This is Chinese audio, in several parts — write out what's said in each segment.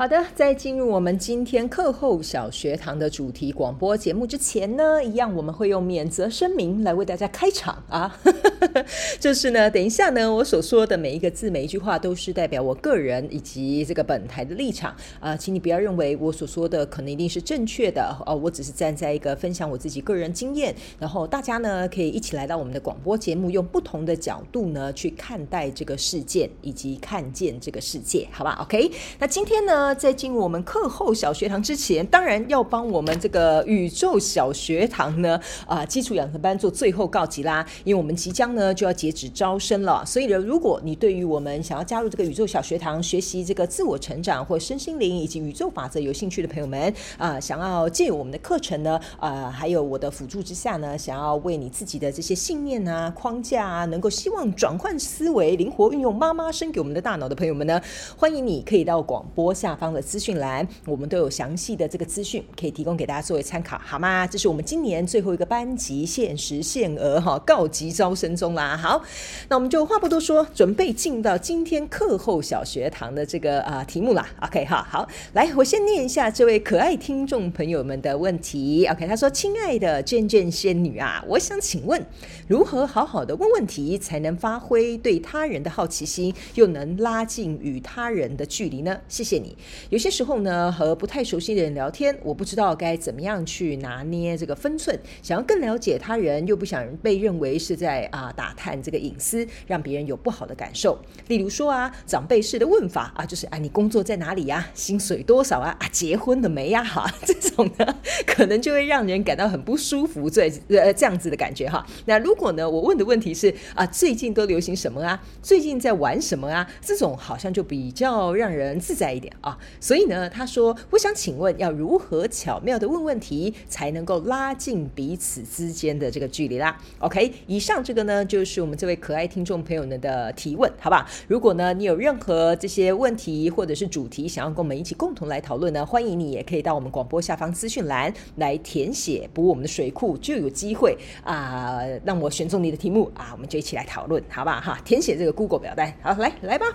好的，在进入我们今天课后小学堂的主题广播节目之前呢，一样我们会用免责声明来为大家开场啊。就是呢，等一下呢，我所说的每一个字、每一句话都是代表我个人以及这个本台的立场啊，请你不要认为我所说的可能一定是正确的哦，我只是站在一个分享我自己个人经验，然后大家呢可以一起来到我们的广播节目，用不同的角度呢去看待这个事件以及看见这个世界，好吧？OK，那今天呢？在进入我们课后小学堂之前，当然要帮我们这个宇宙小学堂呢啊基础养成班做最后告急啦，因为我们即将呢就要截止招生了。所以呢，如果你对于我们想要加入这个宇宙小学堂学习这个自我成长或身心灵以及宇宙法则有兴趣的朋友们啊，想要借由我们的课程呢啊，还有我的辅助之下呢，想要为你自己的这些信念啊框架啊，能够希望转换思维，灵活运用妈妈生给我们的大脑的朋友们呢，欢迎你可以到广播下方的资讯栏，我们都有详细的这个资讯可以提供给大家作为参考，好吗？这是我们今年最后一个班级，限时限额哈，告急招生中啦。好，那我们就话不多说，准备进到今天课后小学堂的这个啊、呃、题目啦。OK 哈，好，来，我先念一下这位可爱听众朋友们的问题。OK，他说：“亲爱的娟娟仙女啊，我想请问，如何好好的问问题，才能发挥对他人的好奇心，又能拉近与他人的距离呢？”谢谢你。有些时候呢，和不太熟悉的人聊天，我不知道该怎么样去拿捏这个分寸。想要更了解他人，又不想被认为是在啊打探这个隐私，让别人有不好的感受。例如说啊，长辈式的问法啊，就是啊，你工作在哪里呀？薪水多少啊？啊，结婚了没呀？哈，这种呢，可能就会让人感到很不舒服，这呃这样子的感觉哈。那如果呢，我问的问题是啊，最近都流行什么啊？最近在玩什么啊？这种好像就比较让人自在一点啊。所以呢，他说：“我想请问，要如何巧妙地问问题，才能够拉近彼此之间的这个距离啦？”OK，以上这个呢，就是我们这位可爱听众朋友们的提问，好吧？如果呢，你有任何这些问题或者是主题，想要跟我们一起共同来讨论呢，欢迎你也可以到我们广播下方资讯栏来填写，补我们的水库，就有机会啊、让我选中你的题目啊，我们就一起来讨论，好吧？哈，填写这个 Google 表单，好，来来吧。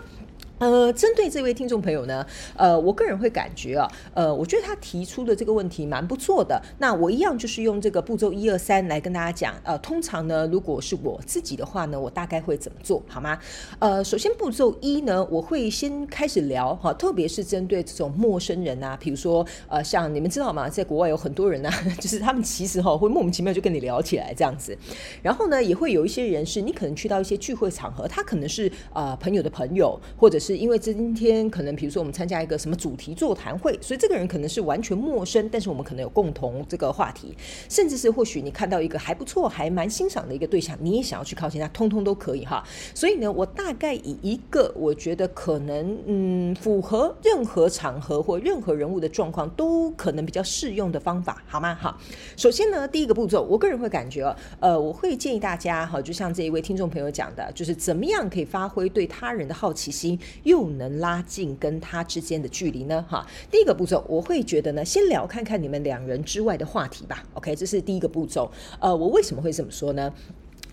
呃，针对这位听众朋友呢，呃，我个人会感觉啊，呃，我觉得他提出的这个问题蛮不错的。那我一样就是用这个步骤一二三来跟大家讲。呃，通常呢，如果是我自己的话呢，我大概会怎么做好吗？呃，首先步骤一呢，我会先开始聊哈，特别是针对这种陌生人啊，比如说呃，像你们知道吗，在国外有很多人呢、就是他们其实哈会莫名其妙就跟你聊起来这样子。然后呢，也会有一些人是你可能去到一些聚会场合，他可能是呃朋友的朋友，或者是。是因为今天可能，比如说我们参加一个什么主题座谈会，所以这个人可能是完全陌生，但是我们可能有共同这个话题，甚至是或许你看到一个还不错、还蛮欣赏的一个对象，你也想要去靠近他，通通都可以哈。所以呢，我大概以一个我觉得可能嗯符合任何场合或任何人物的状况都可能比较适用的方法，好吗？好，首先呢，第一个步骤，我个人会感觉呃，我会建议大家哈，就像这一位听众朋友讲的，就是怎么样可以发挥对他人的好奇心。又能拉近跟他之间的距离呢？哈，第一个步骤，我会觉得呢，先聊看看你们两人之外的话题吧。OK，这是第一个步骤。呃，我为什么会这么说呢？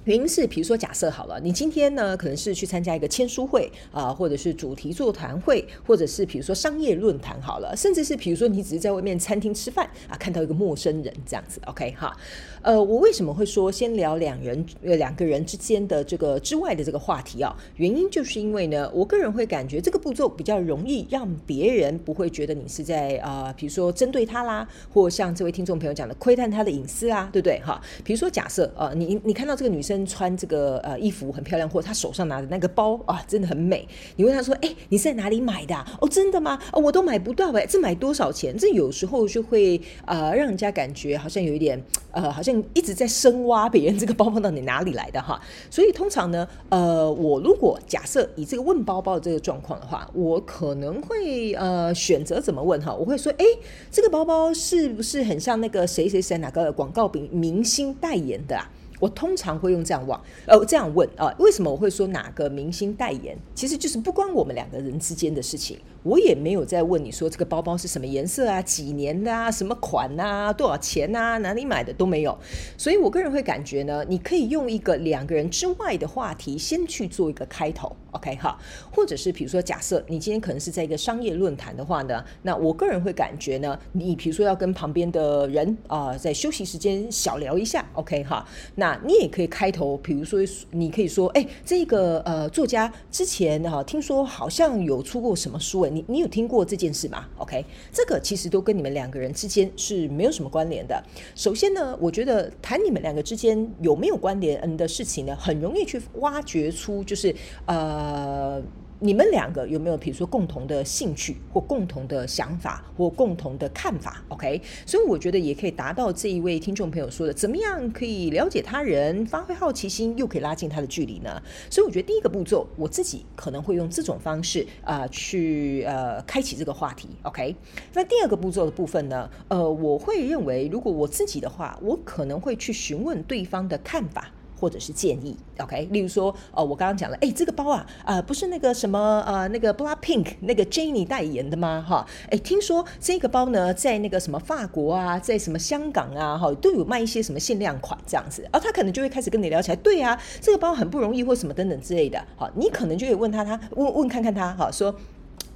原因是，比如说，假设好了，你今天呢，可能是去参加一个签书会啊、或者是主题座谈会，或者是比如说商业论坛好了，甚至是比如说你只是在外面餐厅吃饭啊，看到一个陌生人这样子，OK 哈。呃，我为什么会说先聊两人呃两个人之间的这个之外的这个话题啊？原因就是因为呢，我个人会感觉这个步骤比较容易让别人不会觉得你是在啊、呃，比如说针对他啦，或像这位听众朋友讲的窥探他的隐私啊，对不对哈？比如说假设呃，你你看到这个女生。穿这个呃衣服很漂亮，或她手上拿的那个包啊，真的很美。你问她说：“哎，你是在哪里买的？哦，真的吗？哦，我都买不到哎，这买多少钱？”这有时候就会呃让人家感觉好像有一点呃，好像一直在深挖别人这个包包到底哪里来的哈。所以通常呢，呃，我如果假设以这个问包包的这个状况的话，我可能会呃选择怎么问哈？我会说：“哎，这个包包是不是很像那个谁谁谁哪个广告明明星代言的啊？”我通常会用这样问，呃，这样问啊，为什么我会说哪个明星代言？其实就是不关我们两个人之间的事情。我也没有在问你说这个包包是什么颜色啊、几年的啊、什么款啊、多少钱啊、哪里买的都没有。所以我个人会感觉呢，你可以用一个两个人之外的话题先去做一个开头，OK 哈？或者是比如说，假设你今天可能是在一个商业论坛的话呢，那我个人会感觉呢，你比如说要跟旁边的人啊、在休息时间小聊一下，OK 哈？那你也可以开头，比如说你可以说，哎，这个呃作家之前哈、听说好像有出过什么书哎。你你有听过这件事吗？OK，这个其实都跟你们两个人之间是没有什么关联的。首先呢，我觉得谈你们两个之间有没有关联的事情呢，很容易去挖掘出就是呃。呃你们两个有没有，比如说共同的兴趣，或共同的想法，或共同的看法？OK，所以我觉得也可以达到这一位听众朋友说的，怎么样可以了解他人，发挥好奇心，又可以拉近他的距离呢？所以我觉得第一个步骤，我自己可能会用这种方式啊、去呃开启这个话题。OK，那第二个步骤的部分呢，呃，我会认为，如果我自己的话，我可能会去询问对方的看法。或者是建议，OK，例如说，哦，我刚刚讲了，哎，这个包啊，啊、不是那个什么，呃，那个 BLACKPINK 那个 Jennie 代言的吗？哈，哎，听说这个包呢，在那个什么法国啊，在什么香港啊，哈，都有卖一些什么限量款这样子，啊、他可能就会开始跟你聊起来，对啊，这个包很不容易，或什么等等之类的，好，你可能就会问他，他问问看看他，哈，说。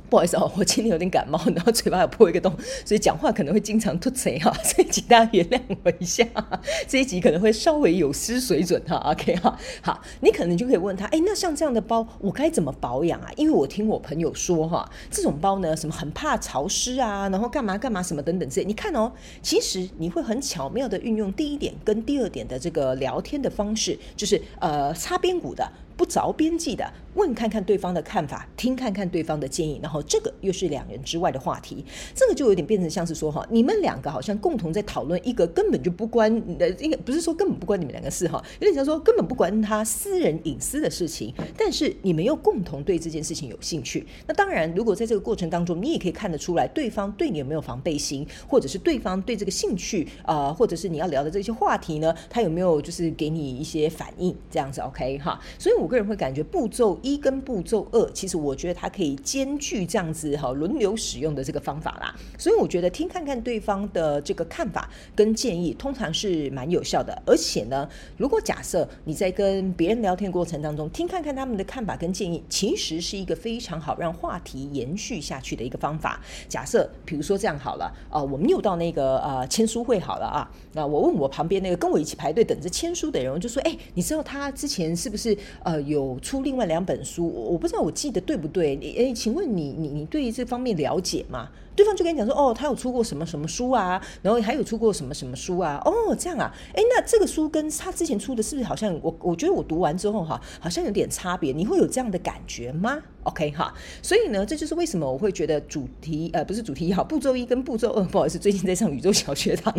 不好意思哦，我今天有点感冒，然后嘴巴有破一个洞，所以讲话可能会经常吐词哈，所以请大家原谅我一下。这一集可能会稍微有失水准哈，OK 哈，好，你可能就可以问他，哎，那像这样的包我该怎么保养啊？因为我听我朋友说哈，这种包呢，什么很怕潮湿啊，然后干嘛干嘛什么等等之类。你看哦，其实你会很巧妙的运用第一点跟第二点的这个聊天的方式，就是呃擦边鼓的。不着边际的问看看对方的看法，听看看对方的建议，然后这个又是两人之外的话题，这个就有点变成像是说哈，你们两个好像共同在讨论一个根本就不关呃，应该不是说根本不关你们两个事哈，有点像说根本不关他私人隐私的事情，但是你们又共同对这件事情有兴趣。那当然，如果在这个过程当中，你也可以看得出来对方对你有没有防备心，或者是对方对这个兴趣啊、或者是你要聊的这些话题呢，他有没有就是给你一些反应这样子？OK 哈，所以。我个人会感觉步骤一跟步骤二，其实我觉得它可以兼具这样子哈轮流使用的这个方法啦。所以我觉得听看看对方的这个看法跟建议，通常是蛮有效的。而且呢，如果假设你在跟别人聊天过程当中，听看看他们的看法跟建议，其实是一个非常好让话题延续下去的一个方法。假设比如说这样好了，呃，我们又到那个呃签书会好了啊，那我问我旁边那个跟我一起排队等着签书的人，我就说，哎，你知道他之前是不是呃？有出另外两本书，我不知道我记得对不对？你诶，请问你你你对于这方面了解吗？对方就跟你讲说，哦，他有出过什么什么书啊，然后还有出过什么什么书啊？哦，这样啊，诶，那这个书跟他之前出的是不是好像我我觉得我读完之后哈，好像有点差别？你会有这样的感觉吗？OK 哈，所以呢，这就是为什么我会觉得主题呃不是主题好，步骤一跟步骤二，不好意思，最近在上宇宙小学堂。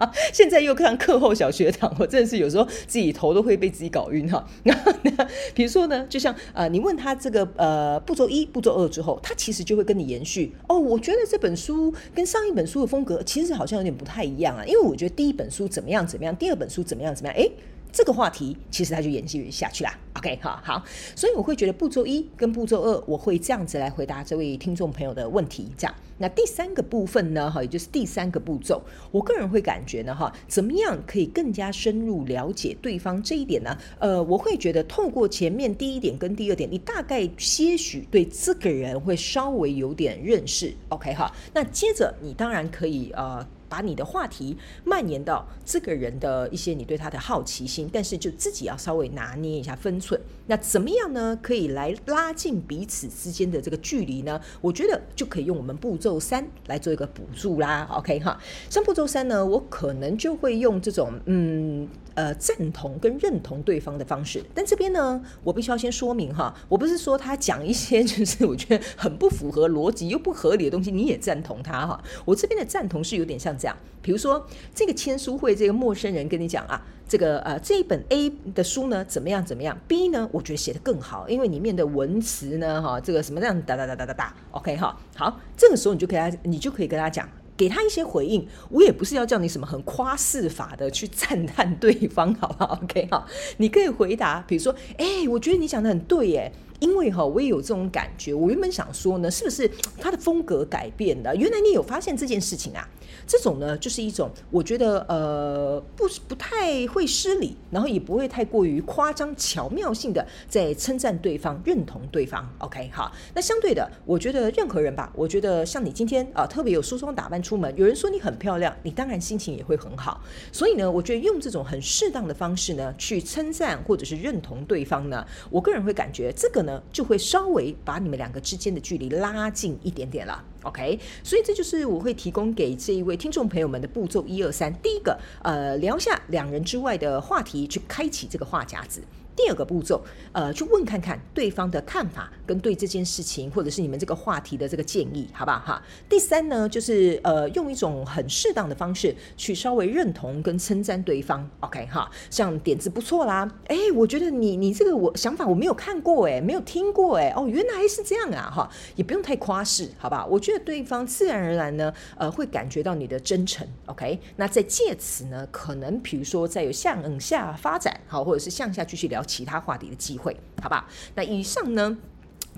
现在又看课后小学堂，我真的是有时候自己头都会被自己搞晕哈。那那，比如说呢，就像啊，你问他这个呃步骤一、步骤二之后，他其实就会跟你延续哦。我觉得这本书跟上一本书的风格其实好像有点不太一样啊，因为我觉得第一本书怎么样怎么样，第二本书怎么样怎么样，诶。这个话题其实它就延续下去啦。OK，好好，所以我会觉得步骤一跟步骤二，我会这样子来回答这位听众朋友的问题。这样，那第三个部分呢，哈，也就是第三个步骤，我个人会感觉呢，哈，怎么样可以更加深入了解对方这一点呢？呃，我会觉得透过前面第一点跟第二点，你大概些许对这个人会稍微有点认识。OK，哈，那接着你当然可以呃。把你的话题蔓延到这个人的一些你对他的好奇心，但是就自己要稍微拿捏一下分寸。那怎么样呢？可以来拉近彼此之间的这个距离呢？我觉得就可以用我们步骤三来做一个补助啦。OK 哈，像步骤三呢，我可能就会用这种嗯。呃，赞同跟认同对方的方式，但这边呢，我必须要先说明哈，我不是说他讲一些就是我觉得很不符合逻辑又不合理的东西，你也赞同他哈。我这边的赞同是有点像这样，比如说这个签书会，这个陌生人跟你讲啊，这个呃这一本 A 的书呢怎么样怎么样，B 呢我觉得写得更好，因为里面的文词呢哈，这个什么这样哒哒哒哒哒哒，OK 哈，好，这个时候你就给他，你就可以跟他讲。给他一些回应。我也不是要叫你什么很夸饰法的去赞叹对方，好不好？OK，哈，你可以回答，比如说，哎、我觉得你讲的很对，耶。因为哈，我也有这种感觉。我原本想说呢，是不是他的风格改变了？原来你有发现这件事情啊？这种呢，就是一种我觉得呃，不不太会失礼，然后也不会太过于夸张、巧妙性的在称赞对方、认同对方。OK，好。那相对的，我觉得任何人吧，我觉得像你今天啊、特别有梳妆打扮出门，有人说你很漂亮，你当然心情也会很好。所以呢，我觉得用这种很适当的方式呢，去称赞或者是认同对方呢，我个人会感觉这个呢，就会稍微把你们两个之间的距离拉近一点点了。OK，所以这就是我会提供给这一位听众朋友们的步骤一二三。第一个，呃，聊下两人之外的话题，去开启这个话匣子。第二个步骤，呃，去问看看对方的看法跟对这件事情或者是你们这个话题的这个建议，好不好哈？第三呢，就是呃，用一种很适当的方式去稍微认同跟称赞对方，OK 哈？像点子不错啦，哎，我觉得你你这个我想法我没有看过哎，没有听过哎，哦，原来是这样啊哈，也不用太夸饰，好不好？我觉得对方自然而然呢，呃，会感觉到你的真诚，OK？那在借此呢，可能比如说再有向下发展，好，或者是向下继续聊。其他话题的机会，好不好？那以上呢？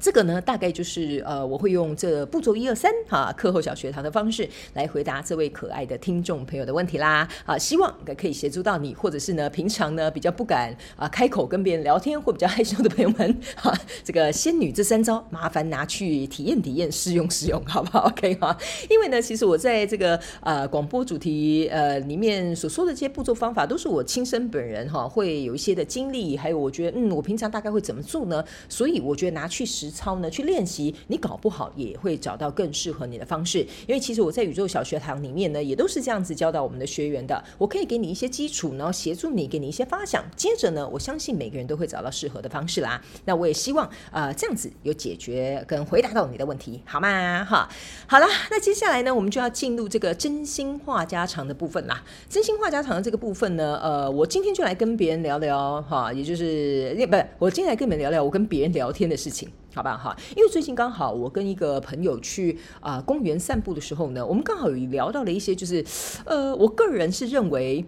这个呢，大概就是呃，我会用这步骤一二三哈，课后小学堂的方式来回答这位可爱的听众朋友的问题啦。啊，希望可以协助到你，或者是呢，平常呢比较不敢啊开口跟别人聊天或比较害羞的朋友们，哈，这个仙女这三招麻烦拿去体验体验，试用试用，好不好？OK 哈。因为呢，其实我在这个呃广播主题呃里面所说的这些步骤方法，都是我亲身本人哈会有一些的经历，还有我觉得嗯，我平常大概会怎么做呢？所以我觉得拿去实。操呢，去练习，你搞不好也会找到更适合你的方式。因为其实我在宇宙小学堂里面呢，也都是这样子教导我们的学员的。我可以给你一些基础，然后协助你，给你一些发想。接着呢，我相信每个人都会找到适合的方式啦。那我也希望呃这样子有解决跟回答到你的问题，好吗？哈，好了，那接下来呢，我们就要进入这个真心话家常的部分啦。真心话家常的这个部分呢，呃，我今天就来跟别人聊聊哈，也就是不我今天来跟你们聊聊我跟别人聊天的事情。好吧，哈，因为最近刚好我跟一个朋友去啊、公园散步的时候呢，我们刚好有聊到了一些，就是呃，我个人是认为。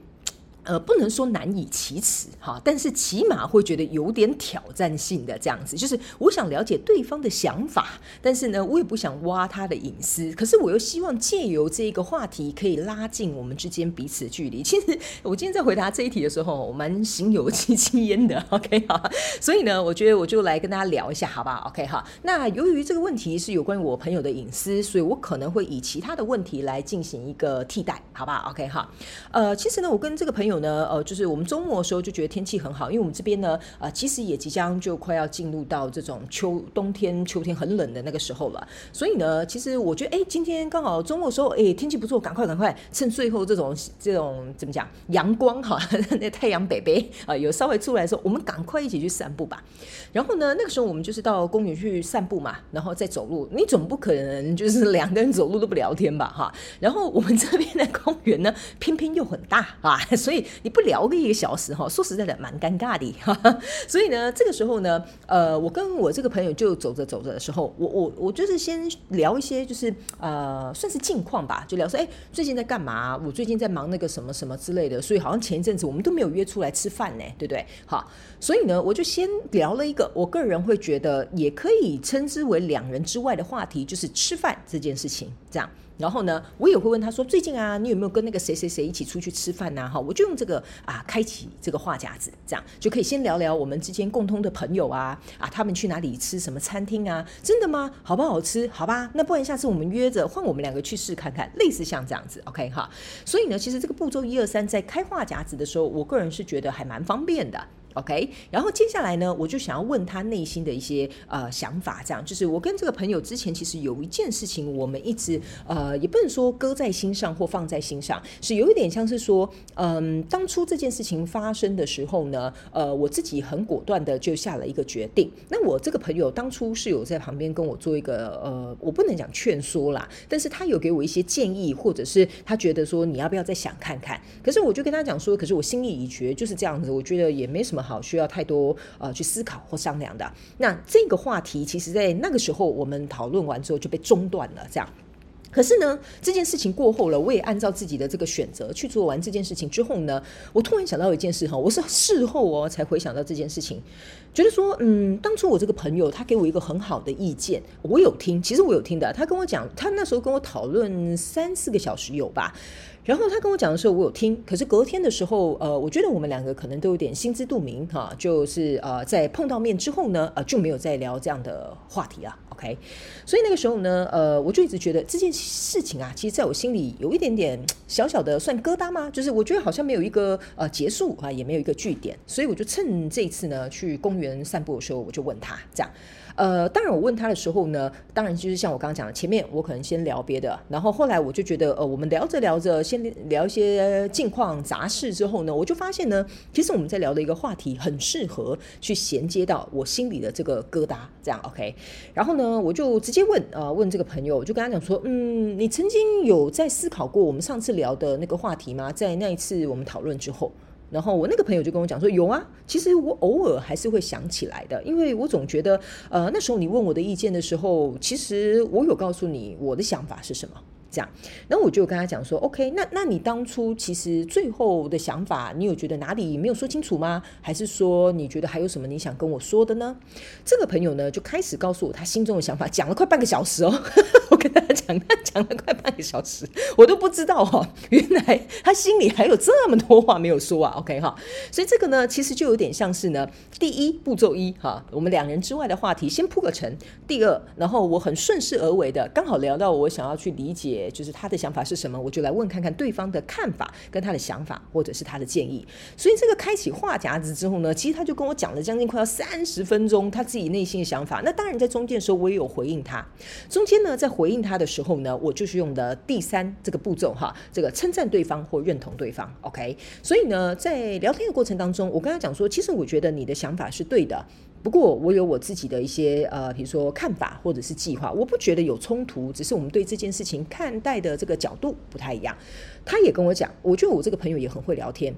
呃，不能说难以启齿哈，但是起码会觉得有点挑战性的这样子，就是我想了解对方的想法，但是呢，我也不想挖他的隐私，可是我又希望借由这个话题可以拉近我们之间彼此的距离。其实我今天在回答这一题的时候，我蛮心有戚戚焉的，OK 哈，所以呢，我觉得我就来跟大家聊一下，好不好？OK 哈，那由于这个问题是有关于我朋友的隐私，所以我可能会以其他的问题来进行一个替代，好不好？OK 哈，呃，其实呢，我跟这个朋友。有呢，呃，就是我们周末的时候就觉得天气很好，因为我们这边呢，呃，其实也即将就快要进入到这种秋冬天、秋天很冷的那个时候了。所以呢，其实我觉得，哎，今天刚好周末的时候，哎，天气不错，赶快赶快，趁最后这种这种怎么讲，阳光哈，那太阳北北啊，有稍微出来的时候，我们赶快一起去散步吧。然后呢，那个时候我们就是到公园去散步嘛，然后再走路。你总不可能就是两个人走路都不聊天吧，哈。然后我们这边的公园呢，偏偏又很大啊，所以。你不聊个一个小时哈，说实在的蛮尴尬的。所以呢，这个时候呢，呃，我跟我这个朋友就走着走着的时候，我我我就是先聊一些就是呃，算是近况吧，就聊说，哎，最近在干嘛？我最近在忙那个什么什么之类的。所以好像前一阵子我们都没有约出来吃饭呢，对不对？好，所以呢，我就先聊了一个我个人会觉得也可以称之为两人之外的话题，就是吃饭这件事情，这样。然后呢，我也会问他说：“最近啊，你有没有跟那个谁谁谁一起出去吃饭呐？”哈，我就用这个啊，开启这个话匣子，这样就可以先聊聊我们之间共通的朋友啊啊，他们去哪里吃什么餐厅啊？真的吗？好不好吃？好吧，那不然下次我们约着换我们两个去试看看，类似像这样子，OK 哈。所以呢，其实这个步骤一二三，在开话匣子的时候，我个人是觉得还蛮方便的。OK，然后接下来呢，我就想要问他内心的一些呃想法，这样就是我跟这个朋友之前其实有一件事情，我们一直呃也不能说搁在心上或放在心上，是有一点像是说，嗯，当初这件事情发生的时候呢，呃，我自己很果断的就下了一个决定。那我这个朋友当初是有在旁边跟我做一个呃，我不能讲劝说啦，但是他有给我一些建议，或者是他觉得说你要不要再想看看。可是我就跟他讲说，可是我心意已决，就是这样子，我觉得也没什么。好，需要太多呃去思考或商量的。那这个话题，其实在那个时候我们讨论完之后就被中断了，这样。可是呢，这件事情过后了，我也按照自己的这个选择去做完这件事情之后呢，我突然想到一件事哈，我是事后哦才回想到这件事情，觉得说，嗯，当初我这个朋友他给我一个很好的意见，我有听，其实我有听的，他跟我讲，他那时候跟我讨论三四个小时有吧。然后他跟我讲的时候，我有听。可是隔天的时候，呃，我觉得我们两个可能都有点心知肚明哈，就是呃，在碰到面之后呢，呃，就没有再聊这样的话题了。OK，所以那个时候呢，呃，我就一直觉得这件事情啊，其实在我心里有一点点小小的算疙瘩吗？就是我觉得好像没有一个呃结束啊，也没有一个句点。所以我就趁这次呢，去公园散步的时候，我就问他这样。呃，当然，我问他的时候呢，当然就是像我刚刚讲的，前面我可能先聊别的，然后后来我就觉得，呃，我们聊着聊着，先聊一些近况杂事之后呢，我就发现呢，其实我们在聊的一个话题很适合去衔接到我心里的这个疙瘩，这样 OK。然后呢，我就直接问，呃，问这个朋友，我就跟他讲说，嗯，你曾经有在思考过我们上次聊的那个话题吗？在那一次我们讨论之后。然后我那个朋友就跟我讲说，有啊，其实我偶尔还是会想起来的，因为我总觉得，呃，那时候你问我的意见的时候，其实我有告诉你我的想法是什么。这样，然后我就跟他讲说，OK，那那你当初其实最后的想法，你有觉得哪里没有说清楚吗？还是说你觉得还有什么你想跟我说的呢？这个朋友呢，就开始告诉我他心中的想法，讲了快半个小时哦。跟他讲，他讲了快半个小时，我都不知道哈、哦，原来他心里还有这么多话没有说啊。OK 哈，所以这个呢，其实就有点像是呢，第一步骤一哈，我们两人之外的话题先铺个陈。第二，然后我很顺势而为的，刚好聊到我想要去理解。就是他的想法是什么，我就来问看看对方的看法跟他的想法，或者是他的建议。所以这个开启话匣子之后呢，其实他就跟我讲了将近快要三十分钟他自己内心的想法。那当然在中间的时候我也有回应他。中间呢，在回应他的时候呢，我就是用的第三这个步骤哈，这个称赞对方或认同对方。OK，所以呢，在聊天的过程当中，我跟他讲说，其实我觉得你的想法是对的。不过我有我自己的一些呃，比如说看法或者是计划，我不觉得有冲突，只是我们对这件事情看待的这个角度不太一样。他也跟我讲，我觉得我这个朋友也很会聊天。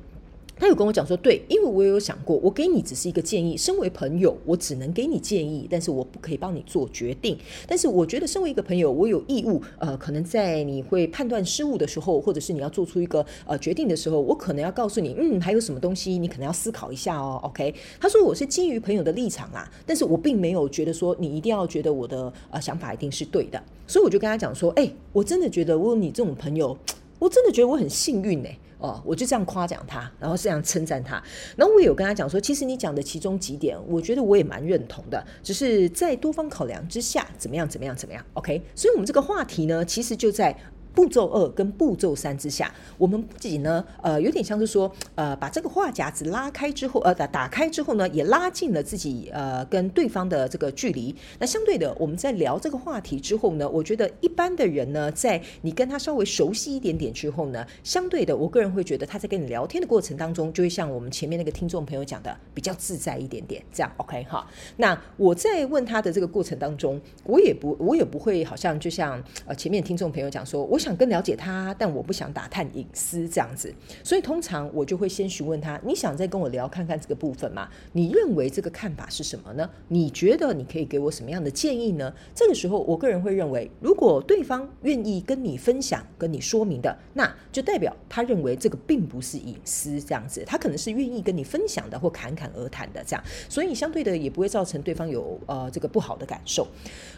他有跟我讲说，对，因为我有想过，我给你只是一个建议，身为朋友，我只能给你建议，但是我不可以帮你做决定。但是我觉得，身为一个朋友，我有义务，呃，可能在你会判断失误的时候，或者是你要做出一个呃决定的时候，我可能要告诉你，嗯，还有什么东西你可能要思考一下哦。OK，他说我是基于朋友的立场啊，但是我并没有觉得说你一定要觉得我的呃想法一定是对的，所以我就跟他讲说，哎，我真的觉得我有你这种朋友，我真的觉得我很幸运呢。哦，我就这样夸奖他，然后这样称赞他，然后我有跟他讲说，其实你讲的其中几点，我觉得我也蛮认同的，只是在多方考量之下，怎么样，怎么样，怎么样，OK？所以，我们这个话题呢，其实就在。步骤二跟步骤三之下，我们自己呢，呃，有点像是说，呃，把这个话匣子拉开之后，呃，打打开之后呢，也拉近了自己呃跟对方的这个距离。那相对的，我们在聊这个话题之后呢，我觉得一般的人呢，在你跟他稍微熟悉一点点之后呢，相对的，我个人会觉得他在跟你聊天的过程当中，就会像我们前面那个听众朋友讲的，比较自在一点点。这样 OK 哈？那我在问他的这个过程当中，我也不，我也不会好像就像呃前面听众朋友讲说，我。想更了解他，但我不想打探隐私这样子，所以通常我就会先询问他：你想再跟我聊看看这个部分吗？你认为这个看法是什么呢？你觉得你可以给我什么样的建议呢？这个时候，我个人会认为，如果对方愿意跟你分享、跟你说明的，那就代表他认为这个并不是隐私这样子，他可能是愿意跟你分享的或侃侃而谈的这样，所以相对的也不会造成对方有呃这个不好的感受。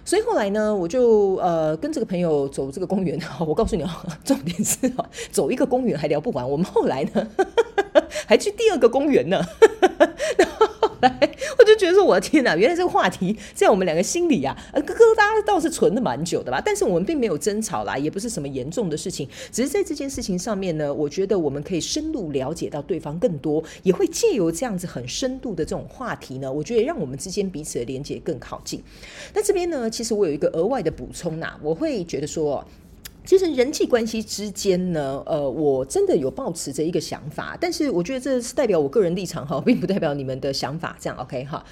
所以后来呢，我就呃跟这个朋友走这个公园，我告诉你哦，重点是哦，走一个公园还聊不完，我们后来呢 还去第二个公园呢。然后后来我就觉得说，我的天哪，原来这个话题在我们两个心里啊，呃疙瘩倒是存的蛮久的吧。但是我们并没有争吵啦，也不是什么严重的事情，只是在这件事情上面呢，我觉得我们可以深入了解到对方更多，也会借由这样子很深度的这种话题呢，我觉得让我们之间彼此的连接更靠近。那这边呢，其实我有一个额外的补充呐，我会觉得说。其实人际关系之间呢，呃，我真的有抱持着一个想法，但是我觉得这是代表我个人立场哈，并不代表你们的想法，这样 OK 哈。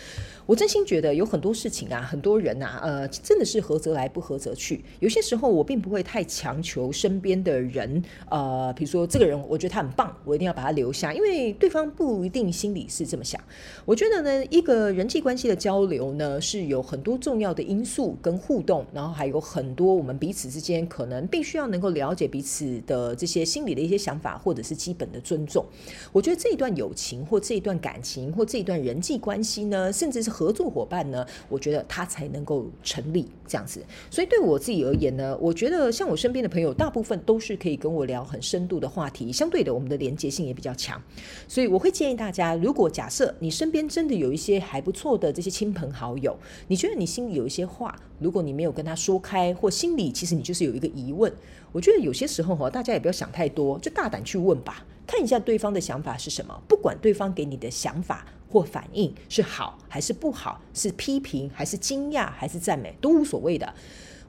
我真心觉得有很多事情啊，很多人、啊，呃，真的是合则来，不合则去。有些时候我并不会太强求身边的人，呃，比如说这个人，我觉得他很棒，我一定要把他留下，因为对方不一定心里是这么想。我觉得呢，一个人际关系的交流呢，是有很多重要的因素跟互动，然后还有很多我们彼此之间可能必须要能够了解彼此的这些心理的一些想法，或者是基本的尊重。我觉得这一段友情或这一段感情或这一段人际关系呢，甚至是合作伙伴呢，我觉得他才能够成立这样子。所以对我自己而言呢，我觉得像我身边的朋友，大部分都是可以跟我聊很深度的话题，相对的，我们的连接性也比较强。所以我会建议大家，如果假设你身边真的有一些还不错的这些亲朋好友，你觉得你心里有一些话，如果你没有跟他说开，或心里其实你就是有一个疑问，我觉得有些时候哈，大家也不要想太多，就大胆去问吧，看一下对方的想法是什么，不管对方给你的想法。或反应是好还是不好，是批评还是惊讶还是赞美，都无所谓的。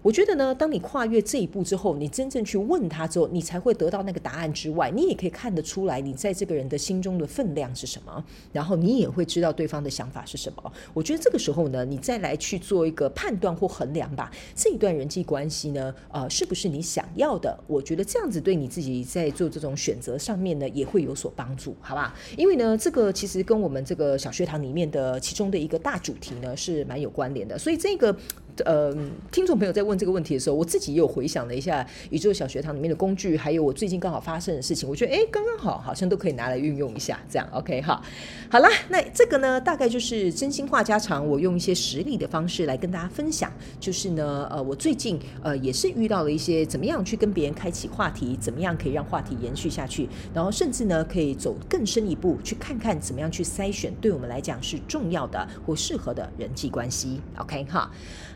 我觉得呢，当你跨越这一步之后，你真正去问他之后，你才会得到那个答案之外，你也可以看得出来，你在这个人的心中的分量是什么，然后你也会知道对方的想法是什么。我觉得这个时候呢，你再来去做一个判断或衡量吧，这一段人际关系呢，呃，是不是你想要的？我觉得这样子对你自己在做这种选择上面呢，也会有所帮助，好吧？因为呢，这个其实跟我们这个小学堂里面的其中的一个大主题呢，是蛮有关联的，所以这个。呃，听众朋友在问这个问题的时候，我自己也有回想了一下宇宙小学堂里面的工具，还有我最近刚好发生的事情，我觉得哎，刚刚好，好像都可以拿来运用一下，这样 OK 哈。好啦，那这个呢，大概就是真心话家常，我用一些实例的方式来跟大家分享，就是呢，呃，我最近呃也是遇到了一些怎么样去跟别人开启话题，怎么样可以让话题延续下去，然后甚至呢可以走更深一步，去看看怎么样去筛选对我们来讲是重要的或适合的人际关系，OK 哈。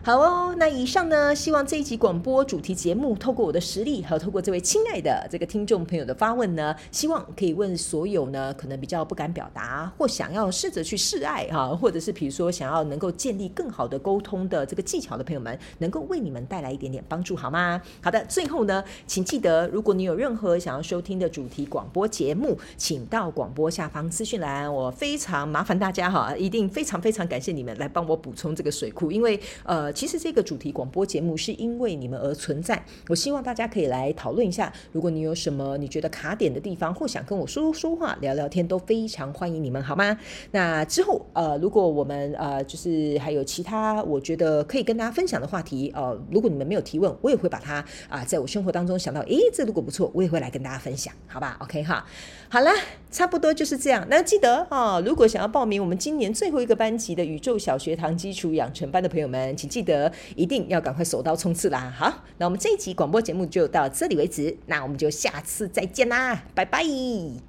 好哦，那以上呢，希望这一集广播主题节目，透过我的实力，还有透过这位亲爱的这个听众朋友的发问呢，希望可以问所有呢，可能比较不敢表达，或想要试着去示爱哈，或者是比如说想要能够建立更好的沟通的这个技巧的朋友们，能够为你们带来一点点帮助，好吗？好的，最后呢，请记得，如果你有任何想要收听的主题广播节目，请到广播下方资讯栏，我非常麻烦大家哈，一定非常非常感谢你们来帮我补充这个水库，因为呃。其实这个主题广播节目是因为你们而存在，我希望大家可以来讨论一下。如果你有什么你觉得卡点的地方，或想跟我说说话、聊聊天，都非常欢迎你们，好吗？那之后，呃，如果我们呃，就是还有其他我觉得可以跟大家分享的话题，呃，如果你们没有提问，我也会把它啊、在我生活当中想到，诶，这如果不错，我也会来跟大家分享，好吧？OK 哈，好啦，差不多就是这样。那记得啊、如果想要报名我们今年最后一个班级的宇宙小学堂基础养成班的朋友们，请记得。得一定要赶快手刀冲刺啦！好，那我们这一集广播节目就到这里为止，那我们就下次再见啦，拜拜。